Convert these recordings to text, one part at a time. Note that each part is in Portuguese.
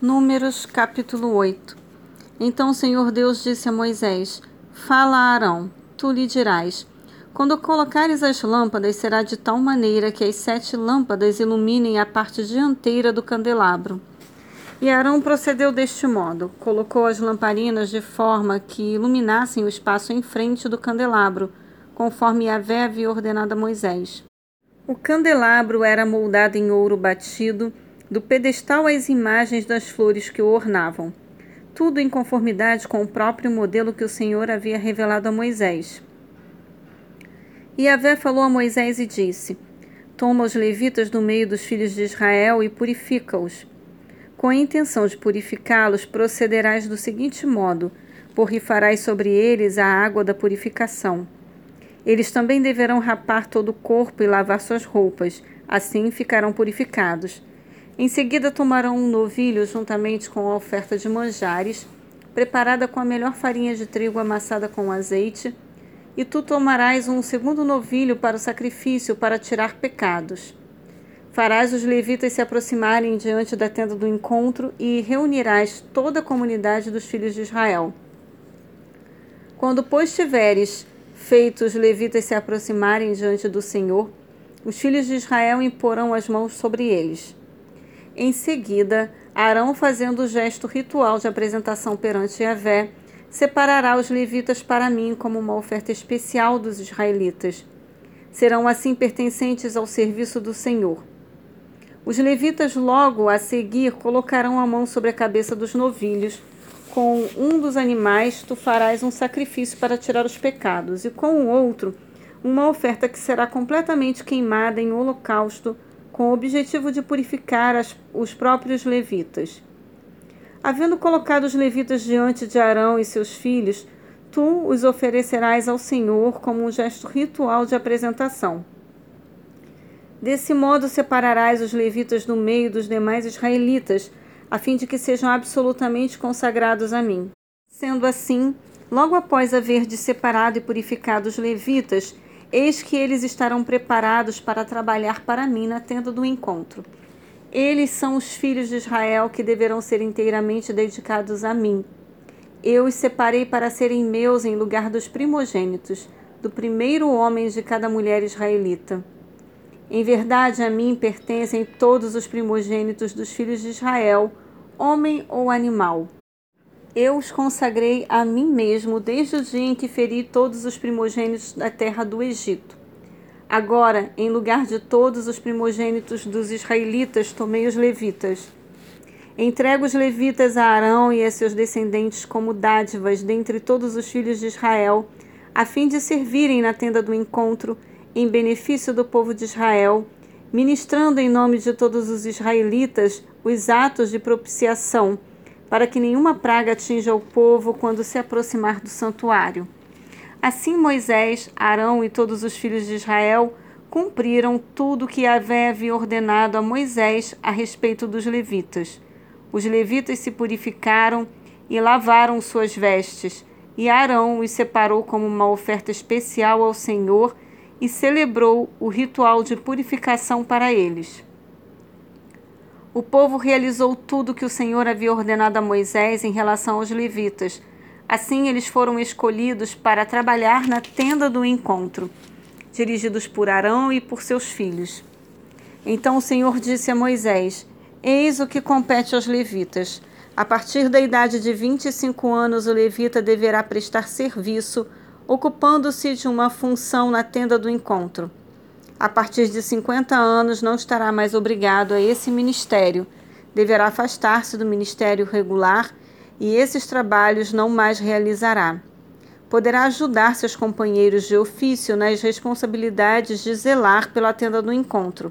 Números capítulo 8 Então o Senhor Deus disse a Moisés: Fala a Arão, tu lhe dirás: Quando colocares as lâmpadas, será de tal maneira que as sete lâmpadas iluminem a parte dianteira do candelabro. E Arão procedeu deste modo: colocou as lamparinas de forma que iluminassem o espaço em frente do candelabro, conforme Yahvé havia ordenado a Moisés. O candelabro era moldado em ouro batido do pedestal às imagens das flores que o ornavam, tudo em conformidade com o próprio modelo que o Senhor havia revelado a Moisés. E Avé falou a Moisés e disse: Toma os levitas do meio dos filhos de Israel e purifica-os. Com a intenção de purificá-los, procederás do seguinte modo: borrifarás sobre eles a água da purificação. Eles também deverão rapar todo o corpo e lavar suas roupas, assim ficarão purificados. Em seguida, tomarão um novilho juntamente com a oferta de manjares, preparada com a melhor farinha de trigo amassada com azeite, e tu tomarás um segundo novilho para o sacrifício, para tirar pecados. Farás os levitas se aproximarem diante da tenda do encontro e reunirás toda a comunidade dos filhos de Israel. Quando, pois, tiveres feito os levitas se aproximarem diante do Senhor, os filhos de Israel imporão as mãos sobre eles. Em seguida, Arão, fazendo o gesto ritual de apresentação perante Yahvé, separará os levitas para mim como uma oferta especial dos israelitas. Serão assim pertencentes ao serviço do Senhor. Os levitas logo a seguir colocarão a mão sobre a cabeça dos novilhos. Com um dos animais tu farás um sacrifício para tirar os pecados, e com o outro, uma oferta que será completamente queimada em holocausto com o objetivo de purificar as, os próprios levitas. Havendo colocado os levitas diante de Arão e seus filhos, tu os oferecerás ao Senhor como um gesto ritual de apresentação. Desse modo separarás os levitas do meio dos demais israelitas, a fim de que sejam absolutamente consagrados a mim. Sendo assim, logo após haver de separado e purificado os levitas, Eis que eles estarão preparados para trabalhar para mim na tenda do encontro. Eles são os filhos de Israel que deverão ser inteiramente dedicados a mim. Eu os separei para serem meus em lugar dos primogênitos, do primeiro homem de cada mulher israelita. Em verdade, a mim pertencem todos os primogênitos dos filhos de Israel, homem ou animal. Eu os consagrei a mim mesmo desde o dia em que feri todos os primogênitos da terra do Egito. Agora, em lugar de todos os primogênitos dos israelitas, tomei os levitas. Entrego os levitas a Arão e a seus descendentes como dádivas dentre todos os filhos de Israel, a fim de servirem na tenda do encontro, em benefício do povo de Israel, ministrando em nome de todos os israelitas os atos de propiciação para que nenhuma praga atinja o povo quando se aproximar do santuário. Assim Moisés, Arão e todos os filhos de Israel cumpriram tudo que Yahvé havia ordenado a Moisés a respeito dos levitas. Os levitas se purificaram e lavaram suas vestes, e Arão os separou como uma oferta especial ao Senhor e celebrou o ritual de purificação para eles. O povo realizou tudo que o Senhor havia ordenado a Moisés em relação aos levitas. Assim, eles foram escolhidos para trabalhar na tenda do encontro, dirigidos por Arão e por seus filhos. Então o Senhor disse a Moisés: Eis o que compete aos levitas. A partir da idade de 25 anos, o levita deverá prestar serviço, ocupando-se de uma função na tenda do encontro a partir de 50 anos não estará mais obrigado a esse ministério, deverá afastar-se do ministério regular e esses trabalhos não mais realizará. Poderá ajudar seus companheiros de ofício nas responsabilidades de zelar pela tenda do encontro.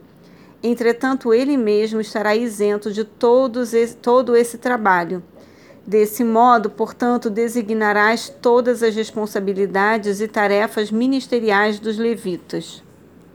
Entretanto, ele mesmo estará isento de todos esse, todo esse trabalho. Desse modo, portanto, designarás todas as responsabilidades e tarefas ministeriais dos levitas.